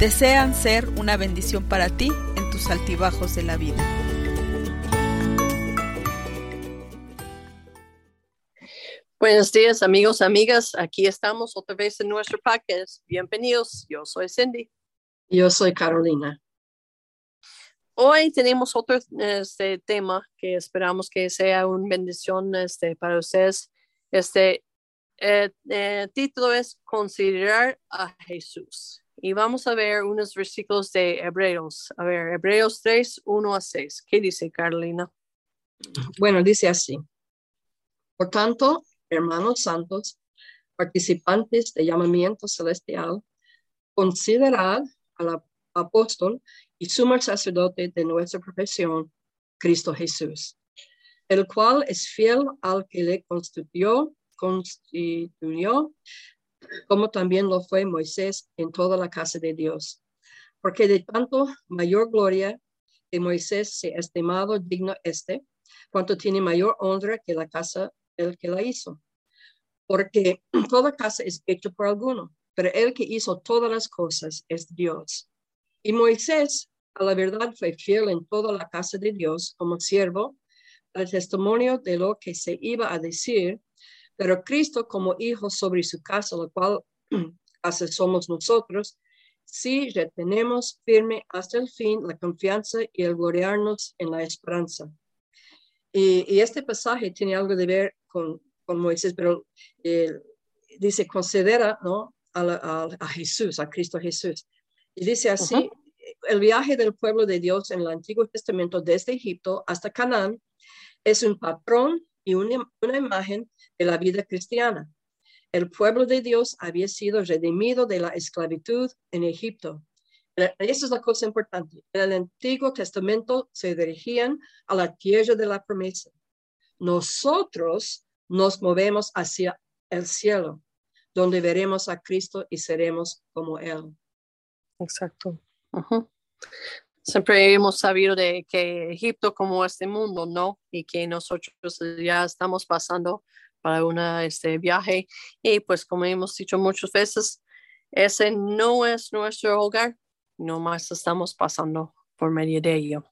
desean ser una bendición para ti en tus altibajos de la vida. Buenos días amigos, amigas. Aquí estamos otra vez en nuestro podcast. Bienvenidos. Yo soy Cindy. Yo soy Carolina. Hoy tenemos otro este, tema que esperamos que sea una bendición este, para ustedes. Este el eh, eh, título es Considerar a Jesús. Y vamos a ver unos versículos de Hebreos. A ver, Hebreos 3, 1 a 6. ¿Qué dice Carolina? Bueno, dice así. Por tanto, hermanos santos, participantes de llamamiento celestial, considerad al apóstol y sumo sacerdote de nuestra profesión, Cristo Jesús, el cual es fiel al que le constituyó, constituyó como también lo fue Moisés en toda la casa de Dios. Porque de tanto mayor gloria de Moisés se ha estimado digno este, cuanto tiene mayor honra que la casa del que la hizo. Porque toda casa es hecha por alguno, pero el que hizo todas las cosas es Dios. Y Moisés, a la verdad, fue fiel en toda la casa de Dios como siervo, al testimonio de lo que se iba a decir, pero Cristo como hijo sobre su casa, lo cual hace somos nosotros, si retenemos firme hasta el fin la confianza y el gloriarnos en la esperanza. Y, este pasaje tiene algo de ver con, con Moisés, pero eh, dice, considera ¿no? a, a, Jesús, a Cristo Jesús. Y dice así, el viaje del pueblo de Dios en el Antiguo Testamento desde Egipto hasta Canaán es un patrón y una, una imagen de la vida cristiana. El pueblo de Dios había sido redimido de la esclavitud en Egipto. Esa es la cosa importante. En el Antiguo Testamento se dirigían a la tierra de la promesa. Nosotros nos movemos hacia el cielo, donde veremos a Cristo y seremos como Él. Exacto. Siempre hemos sabido de que Egipto como este mundo, ¿no? Y que nosotros ya estamos pasando para un este viaje. Y pues como hemos dicho muchas veces, ese no es nuestro hogar, nomás estamos pasando por medio de ello.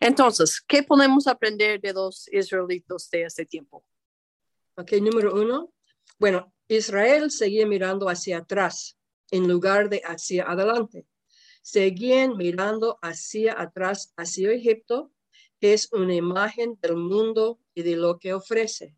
Entonces, ¿qué podemos aprender de los israelitos de este tiempo? Ok, número uno. Bueno, Israel seguía mirando hacia atrás en lugar de hacia adelante. Seguían mirando hacia atrás, hacia Egipto, que es una imagen del mundo y de lo que ofrece.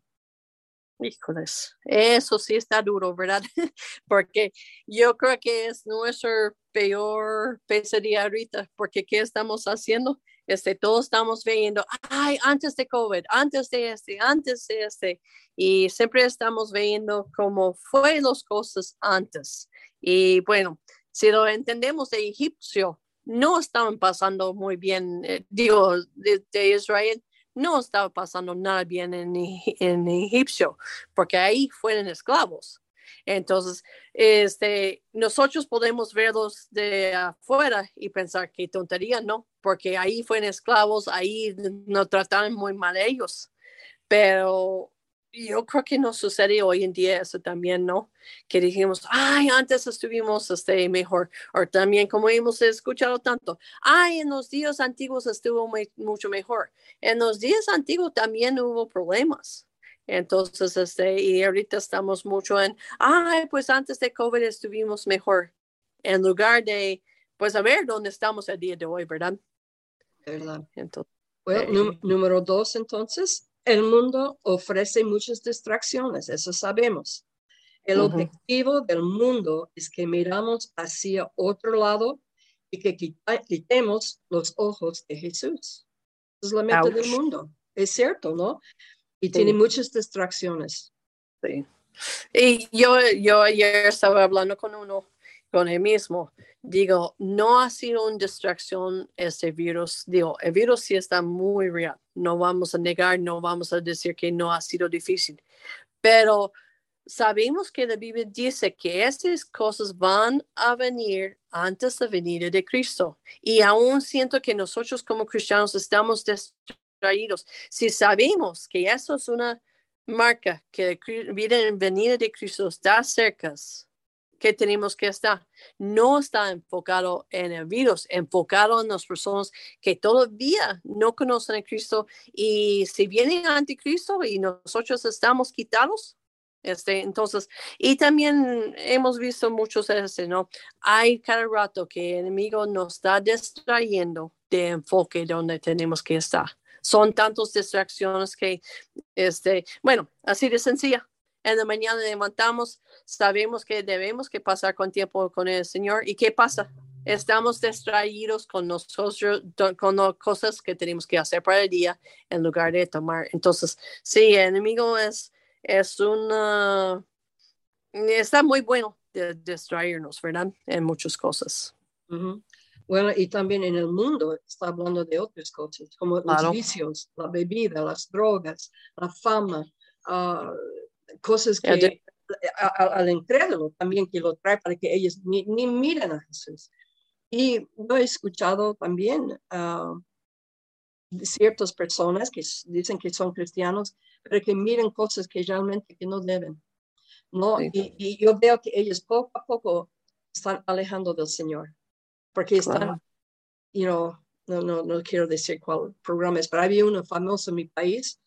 Híjoles, eso sí está duro, ¿verdad? porque yo creo que es nuestro peor pesadilla ahorita, porque ¿qué estamos haciendo? Este, todos estamos viendo, ay, antes de COVID, antes de este, antes de este, y siempre estamos viendo cómo fue las cosas antes. Y bueno, si lo entendemos de egipcio, no estaban pasando muy bien, eh, digo, de Israel, no estaba pasando nada bien en, en Egipcio, porque ahí fueron esclavos. Entonces, este, nosotros podemos verlos de afuera y pensar que tontería, no, porque ahí fueron esclavos, ahí nos trataron muy mal ellos. Pero yo creo que nos sucede hoy en día eso también, ¿no? Que dijimos, ay, antes estuvimos este, mejor, o también como hemos escuchado tanto, ay, en los días antiguos estuvo mucho mejor. En los días antiguos también hubo problemas. Entonces, este, y ahorita estamos mucho en, ay, pues antes de COVID estuvimos mejor, en lugar de, pues a ver dónde estamos el día de hoy, ¿verdad? ¿Verdad? Entonces, bueno, eh, número dos, entonces, el mundo ofrece muchas distracciones, eso sabemos. El objetivo del mundo es que miramos hacia otro lado y que quitemos los ojos de Jesús. Es la meta del mundo. Es cierto, ¿no? Y tiene muchas distracciones. Sí. Y yo, yo ayer estaba hablando con uno con el mismo. Digo, no ha sido una distracción este virus. Digo, el virus sí está muy real. No vamos a negar, no vamos a decir que no ha sido difícil. Pero sabemos que la Biblia dice que estas cosas van a venir antes de la venida de Cristo. Y aún siento que nosotros como cristianos estamos distraídos. Si sabemos que eso es una marca que la venida de Cristo está cerca, que tenemos que estar. No está enfocado en el virus, enfocado en las personas que todavía no conocen a Cristo y si viene anticristo y nosotros estamos quitados, este, entonces, y también hemos visto muchos veces, ¿no? Hay cada rato que el enemigo nos está distrayendo de enfoque donde tenemos que estar. Son tantas distracciones que, este, bueno, así de sencilla. En la mañana levantamos, sabemos que debemos que pasar con tiempo con el Señor. ¿Y qué pasa? Estamos distraídos con nosotros, con las cosas que tenemos que hacer para el día en lugar de tomar. Entonces, sí, el enemigo es es una, está muy bueno de distraernos, ¿verdad? En muchas cosas. Bueno, y también en el mundo está hablando de otras cosas, como los vicios, la bebida, las drogas, la fama, uh, cosas que al incrédulo también que lo trae para que ellos ni, ni miren a Jesús. Y yo he escuchado también uh, ciertas personas que dicen que son cristianos, pero que miren cosas que realmente que no deben. ¿no? Y, yo veo que ellos poco a poco están alejando del Señor, porque están, you know, no, no, no quiero decir cuál programa es, pero había uno famoso en mi país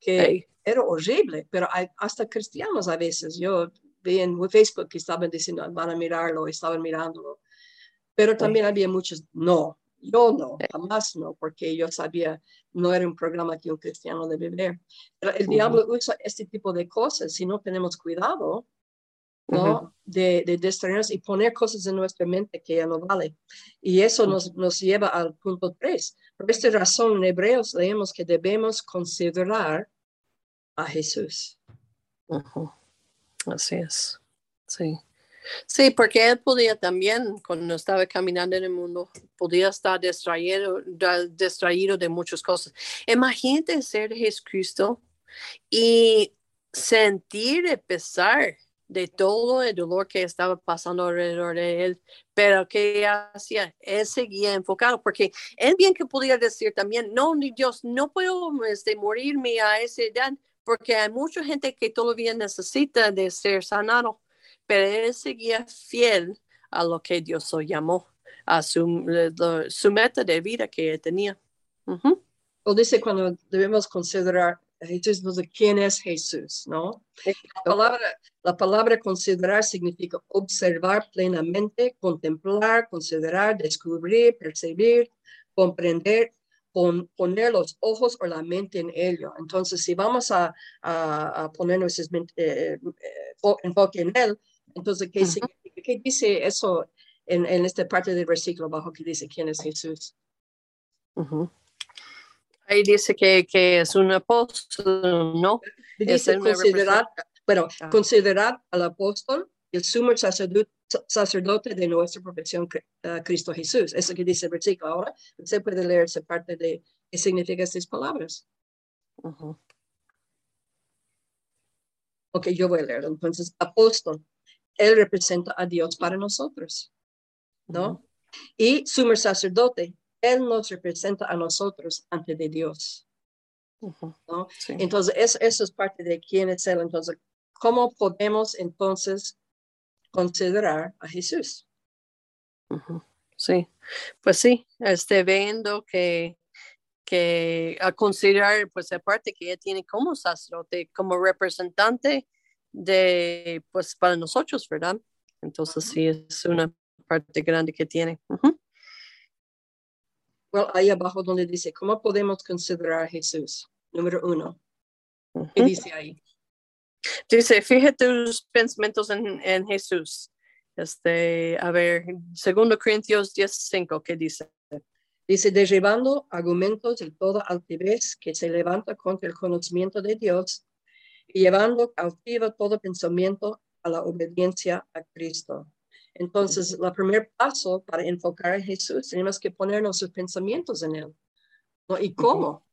que era horrible, pero hay hasta cristianos a veces. Yo vi en Facebook que estaban diciendo, van a mirarlo, estaban mirándolo, pero también había muchos, no, yo no, jamás no, porque yo sabía, no era un programa que un cristiano debe ver. Pero el diablo usa este tipo de cosas si no tenemos cuidado, ¿no? de, de, distraernos y poner cosas en nuestra mente que ya no vale. Y eso nos, nos lleva al punto 3. Por esta razón, en Hebreos leemos que debemos considerar a Jesús. Así es. Sí. Sí, porque él podía también, cuando estaba caminando en el mundo, podía estar distraído, distraído de muchas cosas. Imagínate ser Jesucristo y sentir el pesar de todo el dolor que estaba pasando alrededor de él, pero que hacía, él seguía enfocado, porque él bien que podía decir también, no, Dios, no puedo este, morirme a esa edad, porque hay mucha gente que todavía necesita de ser sanado pero él seguía fiel a lo que Dios lo llamó, a su, su meta de vida que tenía. O dice cuando debemos considerar Jesús, quién es Jesús, ¿no? La palabra, la palabra considerar significa observar plenamente, contemplar, considerar, descubrir, percibir, comprender, poner los ojos o la mente en ello. Entonces, si vamos a, a, poner nuestro eh, eh, enfoque en él, entonces, ¿qué, dice eso en, en, esta parte del versículo abajo que dice quién es Jesús? Ahí dice que, que, es un apóstol, ¿no? Dice considerar, bueno, ah. considerar al apóstol el sumo sacerdote, sacerdote de nuestra profesión, uh, Cristo Jesús. Eso que dice el versículo. Ahora, usted puede leer esa parte de qué significan estas palabras. Ok, yo voy a leer. Entonces, apóstol él representa a Dios para nosotros, ¿no? Y sumo sacerdote, Él nos representa a nosotros ante de Dios. ¿no? Entonces, eso, es parte de quién es Él. Entonces, ¿cómo podemos entonces considerar a Jesús? Sí, pues sí, este, viendo que, que a considerar, pues aparte que ella tiene como sacerdote, como representante de, pues para nosotros, ¿verdad? Entonces sí, es una parte grande que tiene. Bueno, ahí abajo donde dice, ¿cómo podemos considerar a Jesús? Número uno. ¿Qué dice ahí? Dice, fíjate tus pensamientos en, en, Jesús. Este, a ver, segundo Corintios 10.5, ¿qué dice? Dice, derribando argumentos de toda altivez que se levanta contra el conocimiento de Dios y llevando cautivo todo pensamiento a la obediencia a Cristo. Entonces, el primer paso para enfocar a Jesús, tenemos que poner nuestros pensamientos en Él. ¿no? ¿Y cómo?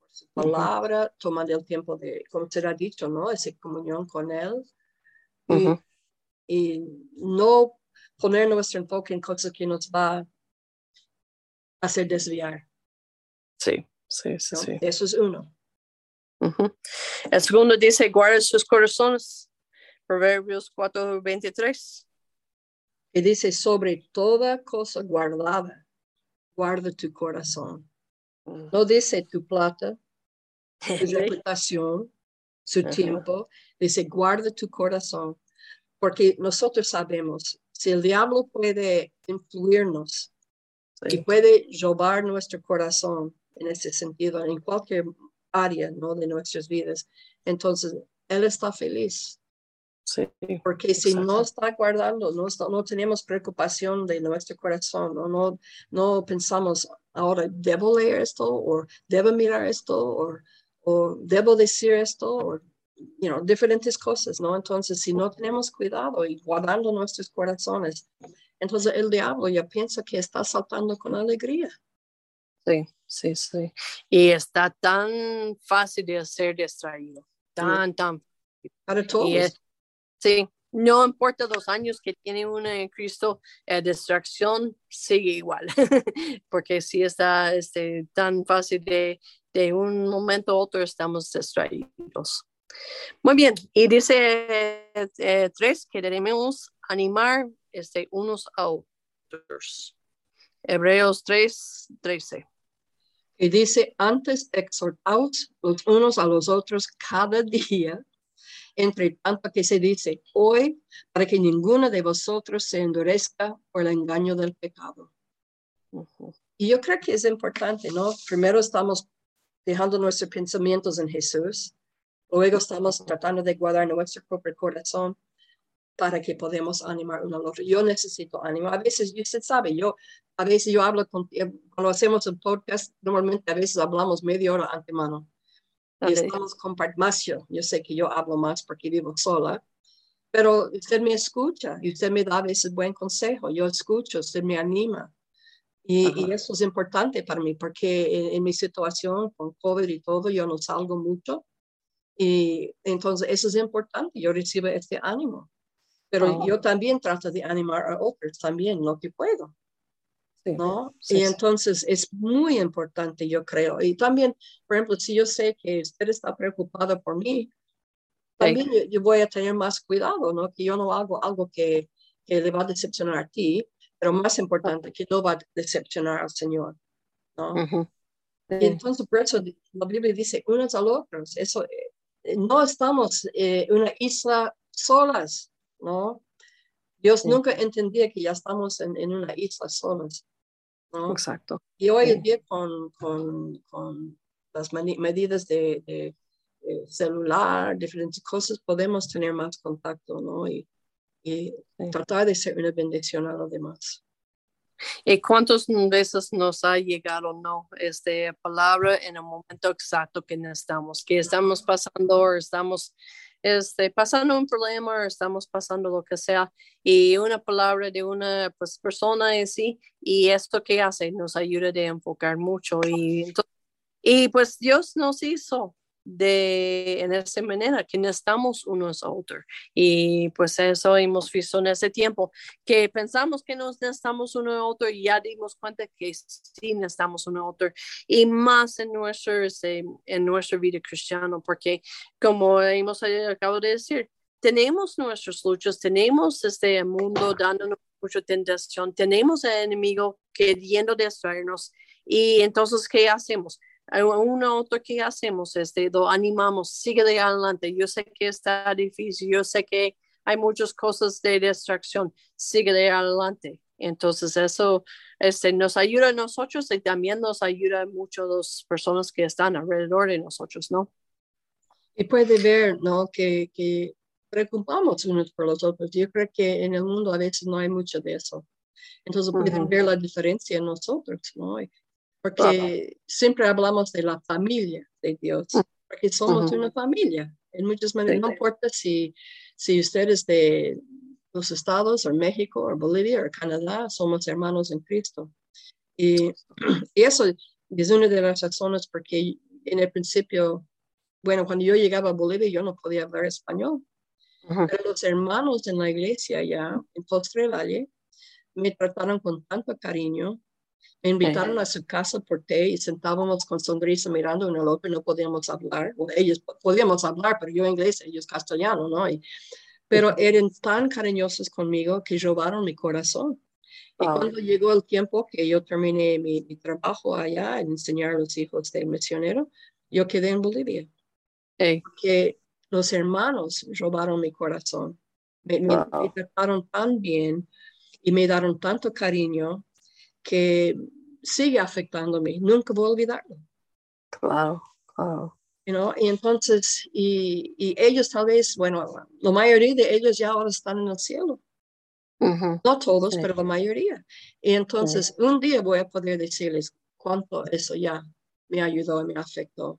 Por su palabra, tomando el tiempo de, como ha dicho, ¿no? Esa comunión con Él. Y, y, no poner nuestro enfoque en cosas que nos va a hacer desviar. Sí, sí, sí. sí. Eso es uno. El segundo dice, guarda sus corazones. Proverbios 4, 23. Y dice, sobre toda cosa guardada, guarda tu corazón. Mm. No dice tu plata, tu reputación, su tiempo. Dice, guarda tu corazón. Porque nosotros sabemos, si el diablo puede influirnos y puede robar nuestro corazón en ese sentido, en cualquier área ¿no? de nuestras vidas, entonces Él está feliz. Sí, Porque si no está guardando, no, no tenemos preocupación de nuestro corazón, ¿no? No, no pensamos, ahora, ¿debo leer esto? ¿O debo mirar esto? ¿O, o debo decir esto? O, you know, diferentes cosas, ¿no? Entonces, si no tenemos cuidado y guardando nuestros corazones, entonces el diablo ya piensa que está saltando con alegría. Sí, sí, sí. Y está tan fácil de ser distraído, tan, tan. Para todos. Sí, no importa los años que tiene uno en Cristo, la distracción sigue igual, porque si está este, tan fácil de, de un momento a otro estamos distraídos. Muy bien, y dice eh, tres que debemos animar este, unos a otros. Hebreos 3, 13 y dice, antes exhortaos los unos a los otros cada día, entre tanto que se dice hoy, para que ninguno de vosotros se endurezca por el engaño del pecado. Y yo creo que es importante, ¿no? Primero estamos dejando nuestros pensamientos en Jesús, luego estamos tratando de guardar nuestro propio corazón para que podamos animar uno al otro. Yo necesito ánimo. A veces, usted sabe, yo, a veces yo hablo con, eh, cuando hacemos el podcast, normalmente a veces hablamos media hora antemano. Y estamos compartiendo. Yo sé que yo hablo más porque vivo sola, pero usted me escucha y usted me da a veces buen consejo. Yo escucho, usted me anima. Y, eso es importante para mí porque en, en, mi situación con COVID y todo, yo no salgo mucho. Y entonces eso es importante. Yo recibo este ánimo pero yo también trato de animar a otros también lo que puedo. ¿No? y entonces es muy importante, yo creo. Y también, por ejemplo, si yo sé que usted está preocupado por mí, también yo, voy a tener más cuidado, ¿no? Que yo no hago algo que, que, le va a decepcionar a ti, pero más importante, que no va a decepcionar al Señor, ¿no? Y entonces, por eso la Biblia dice unos a otros, eso, eh, no estamos en eh, una isla solas, ¿no? Dios nunca entendía que ya estamos en, en una isla solas, ¿no? Exacto. Y hoy en día con, con, con las medidas de, de, celular, diferentes cosas, podemos tener más contacto, ¿no? Y, y tratar de ser una bendición a los demás. ¿Y cuántas veces nos ha llegado no esta palabra en el momento exacto que necesitamos, que estamos pasando o estamos este, pasando un problema, estamos pasando lo que sea, y una palabra de una pues, persona en sí, y esto que hace nos ayuda a enfocar mucho. Y, y pues Dios nos hizo de en esa manera que necesitamos unos a otros y pues eso hemos visto en ese tiempo que pensamos que nos necesitamos uno a otro y ya dimos cuenta que sí necesitamos uno a otro. Y más en nuestro este, en nuestra vida cristiana porque como hemos acabado de decir tenemos nuestros luchas tenemos este mundo dándonos mucha tentación tenemos el enemigo queriendo destruirnos y entonces qué hacemos una otra que hacemos este, lo animamos, sigue de adelante. Yo sé que está difícil, yo sé que hay muchas cosas de distracción, sigue de adelante. Entonces eso este, nos ayuda a nosotros y también nos ayuda mucho a las personas que están alrededor de nosotros, ¿no? Y puede ver, ¿no? Que, que preocupamos unos por los otros. Yo creo que en el mundo a veces no hay mucho de eso. Entonces pueden ver la diferencia en nosotros, ¿no? Porque siempre hablamos de la familia de Dios, mm. porque somos una familia. En muchas maneras, no importa si, si usted es de los estados, o México, o Bolivia, o Canadá, somos hermanos en Cristo. Y, y eso es una de las razones porque en el principio, bueno, cuando yo llegaba a Bolivia, yo no podía hablar español. Pero los hermanos en la iglesia ya, en Postre Valle, me trataron con tanto cariño. Me invitaron a su casa por té y sentábamos con sonrisa mirando en el otro y no podíamos hablar. ellos podíamos hablar, pero yo inglés, ellos castellano, ¿no? Y, pero eran tan cariñosos conmigo que robaron mi corazón. Y cuando llegó el tiempo que yo terminé mi, trabajo allá en enseñar a los hijos del misionero, yo quedé en Bolivia. Porque los hermanos robaron mi corazón. Me, trataron tan bien y me dieron tanto cariño que sigue afectándome. Nunca voy a olvidarlo. Claro, claro. Y entonces, y, y, ellos tal vez, bueno, la mayoría de ellos ya ahora están en el cielo. No todos, pero la mayoría. Y entonces, un día voy a poder decirles cuánto eso ya me ayudó y me afectó.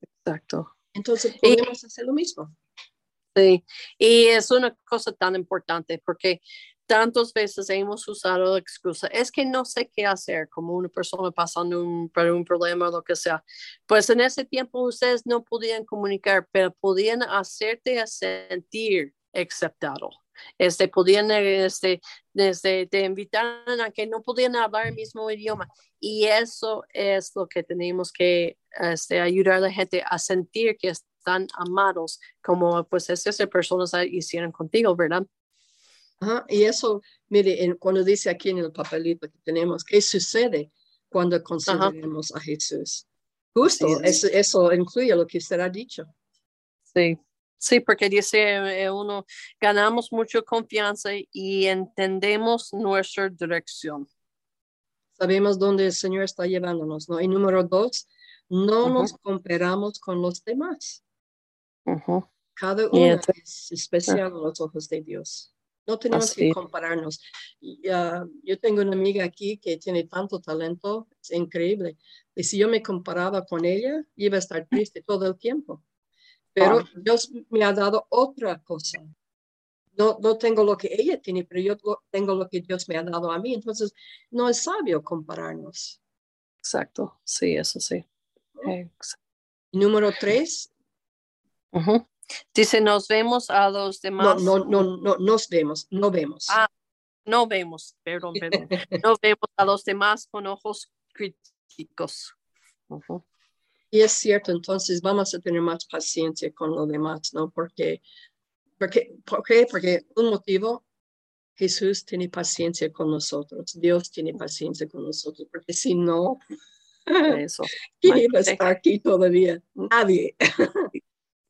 Exacto. Entonces, podemos hacer lo mismo. Sí, y es una cosa tan importante porque tantas veces hemos usado la excusa, es que no sé qué hacer, como una persona pasando un, por un problema o lo que sea. Pues en ese tiempo ustedes no podían comunicar, pero podían hacerte sentir aceptado. Este, podían este, desde, te invitaron a que no podían hablar el mismo idioma. Y eso es lo que tenemos que este, ayudar a la gente a sentir que están amados, como pues esas personas hicieron contigo, ¿verdad? Y eso, mire, cuando dice aquí en el papelito que tenemos, ¿qué sucede cuando consideramos a Jesús? Justo, eso, eso incluye lo que usted ha dicho. Sí, Sí, porque dice eh, uno, ganamos mucha confianza y entendemos nuestra dirección. Sabemos dónde el Señor está llevándonos, ¿no? Y número dos, no nos comparamos con los demás. Cada uno es especial en los ojos de Dios. No tenemos que compararnos. yo tengo una amiga aquí que tiene tanto talento, es increíble. Y si yo me comparaba con ella, iba a estar triste todo el tiempo pero ah. Dios me ha dado otra cosa. No, no tengo lo que ella tiene, pero yo tengo lo que Dios me ha dado a mí. Entonces, no es sabio compararnos. Exacto, sí, eso sí. Número tres. Dice, nos vemos a los demás. No, no, no, no, nos vemos, no vemos. Ah, no vemos, perdón, perdón. no vemos a los demás con ojos críticos. Y es cierto, entonces vamos a tener más paciencia con los demás, ¿no? Porque, porque, ¿por qué? Porque un motivo, Jesús tiene paciencia con nosotros, Dios tiene paciencia con nosotros, porque si no, Eso. ¿quién iba a estar aquí todavía? Nadie.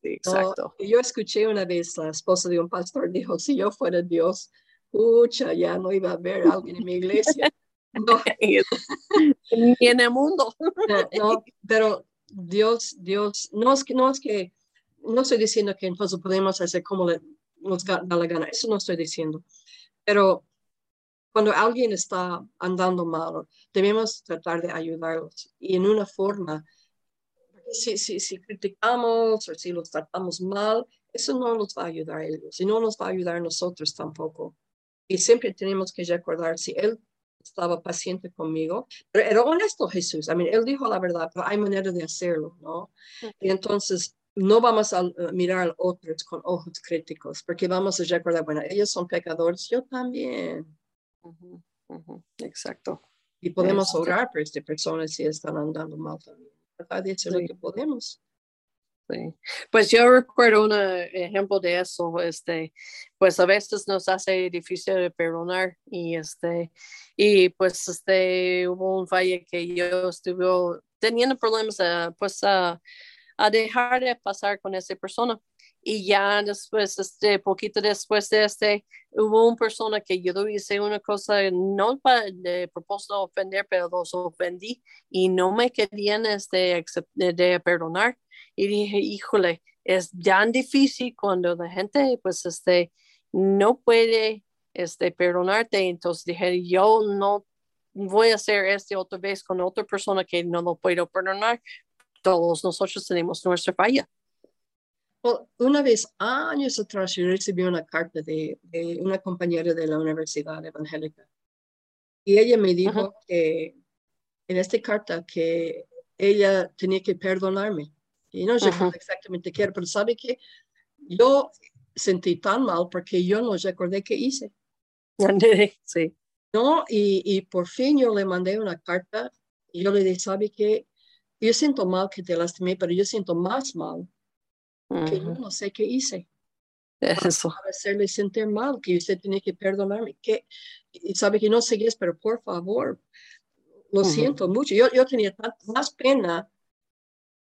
Exacto. yo escuché una vez la esposa de un pastor dijo, si yo fuera Dios, pucha, ya no iba a haber a alguien en mi iglesia. No. Ni en el mundo. no, pero Dios, Dios, no es que, no es que, no estoy diciendo que entonces podemos hacer como nos da la gana, eso no estoy diciendo, pero cuando alguien está andando mal, debemos tratar de ayudarlos y en una forma, si, si, si criticamos o si los tratamos mal, eso no nos va a ayudar a ellos y no nos va a ayudar a nosotros tampoco. Y siempre tenemos que recordar, si Él estaba paciente conmigo, pero era honesto Jesús. I mean, él dijo la verdad, pero hay manera de hacerlo, ¿no? Y entonces no vamos a mirar a otros con ojos críticos, porque vamos a recordar, bueno, ellos son pecadores, yo también. Exacto. Y podemos orar por estas personas si están andando mal también. Tratar de hacer lo que podemos. Pues yo recuerdo un ejemplo de eso, este, pues a veces nos hace difícil de perdonar y este, y pues este, hubo un falle que yo estuve teniendo problemas pues a, a dejar de pasar con esa persona y ya después, este, poquito después de este, hubo una persona que yo hice una cosa, no para de propósito ofender, pero los ofendí y no me querían este, de perdonar. Y dije, híjole, es tan difícil cuando la gente, pues, este, no puede, este, perdonarte. Entonces dije, yo no voy a hacer esto otra vez con otra persona que no lo puedo perdonar. Todos nosotros tenemos nuestra falla. Una vez, años atrás, yo recibí una carta de, de una compañera de la Universidad Evangélica. Y ella me dijo que en esta carta que ella tenía que perdonarme. Y no sé Ajá. exactamente qué era, pero sabe que yo sentí tan mal porque yo no recordé qué hice. Sí. No, y, y por fin yo le mandé una carta y yo le dije, ¿sabe qué? Yo siento mal que te lastimé, pero yo siento más mal que yo no sé qué hice Eso. para hacerle sentir mal, que usted tiene que perdonarme. Que, y sabe que no seguís, pero por favor, lo Ujú. siento mucho. Yo, yo tenía tan- más pena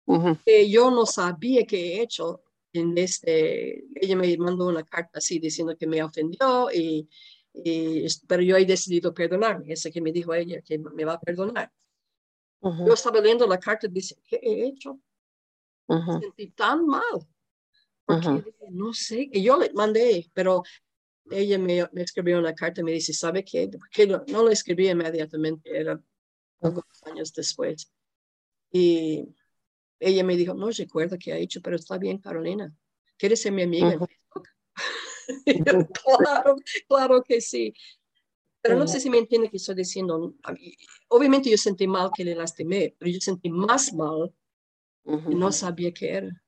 Ujú. que yo no sabía qué he hecho. En este, ella me mandó una carta así diciendo que me ofendió, y, y- pero yo he decidido perdonarme. Ese que me dijo ella que me va a perdonar. Yo Ujú. estaba leyendo la carta y dice, ¿qué he hecho? Ujú. Sentí tan mal. Porque Ujú. dije, no sé, y yo le mandé, pero ella me, me escribió una carta y me dice, ¿sabe qué? Porque no, no lo escribí inmediatamente, era algunos años después. Y ella me dijo, no recuerdo qué ha hecho, pero está bien, Carolina. ¿Quieres ser mi amiga en. Facebook? Claro, claro que sí. Pero no sé si me entiende que estoy diciendo. Obviamente yo sentí mal que le lastimé, pero yo sentí más mal y no sabía qué era.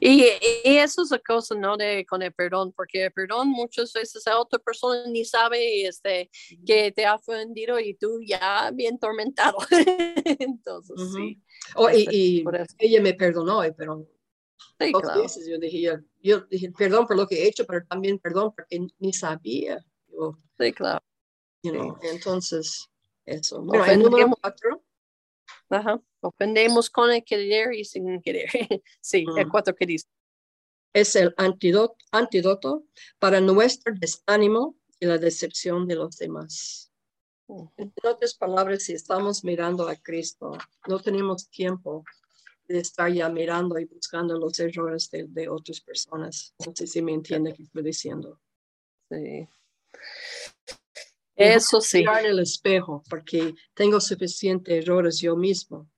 Y, y eso es la cosa, ¿no? De, con el perdón, porque el perdón muchas veces a otra persona ni sabe este, que te ha ofendido y tú ya bien tormentado. Entonces, Ujú. sí. Oh, y, y ella me perdonó, eh, pero Sí, claro. veces yo dije, yo, yo dije, perdón por lo que he hecho, pero también perdón porque ni sabía. Yo, Sí, claro. you know, Entonces, eso. Bueno, el número cuatro, Ajá. Ofendemos con el querer y sin querer. Sí, el Mm. cuatro que dice. es el antídoto, antídoto para nuestro desánimo y la decepción de los demás. En otras palabras, si estamos mirando a Cristo, no tenemos tiempo de estar ya mirando y buscando los errores de, de otras personas. No sé si me entiende qué estoy diciendo. Sí. Eso sí. Mirar en el espejo, porque tengo suficientes errores yo mismo.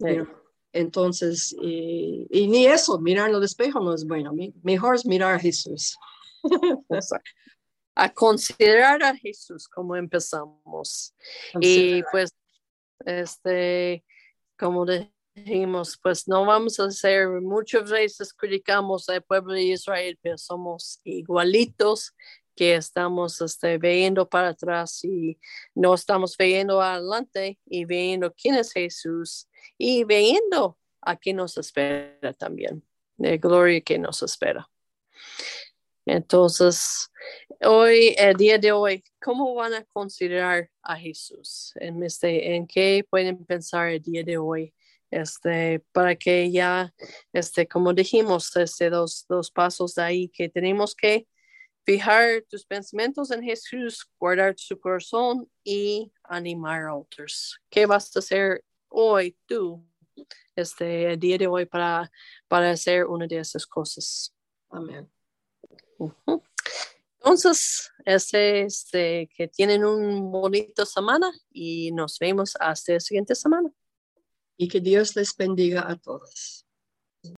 Sí. you know. Entonces, y, y ni eso, mirar en el espejo no es bueno. Mejor es mirar a Jesús. A considerar a Jesús como empezamos. Y pues, este, como dijimos, pues no vamos a hacer, muchas veces criticamos al pueblo de Israel, pero somos igualitos que estamos este, viendo para atrás y no estamos viendo adelante y viendo quién es Jesús y viendo a qué nos espera también, de gloria que nos espera. Entonces, hoy, el día de hoy, ¿cómo van a considerar a Jesús? En, este, ¿En qué pueden pensar el día de hoy? Este, para que ya, este, como dijimos, este, dos, dos pasos de ahí que tenemos que fijar tus pensamientos en Jesús, guardar su corazón y animar a otros. ¿Qué vas a hacer hoy tú, este, el día de hoy para, para hacer una de esas cosas? Amén. Entonces, este, este, que tienen un bonito semana y nos vemos hasta la siguiente semana. Y que Dios les bendiga a todos.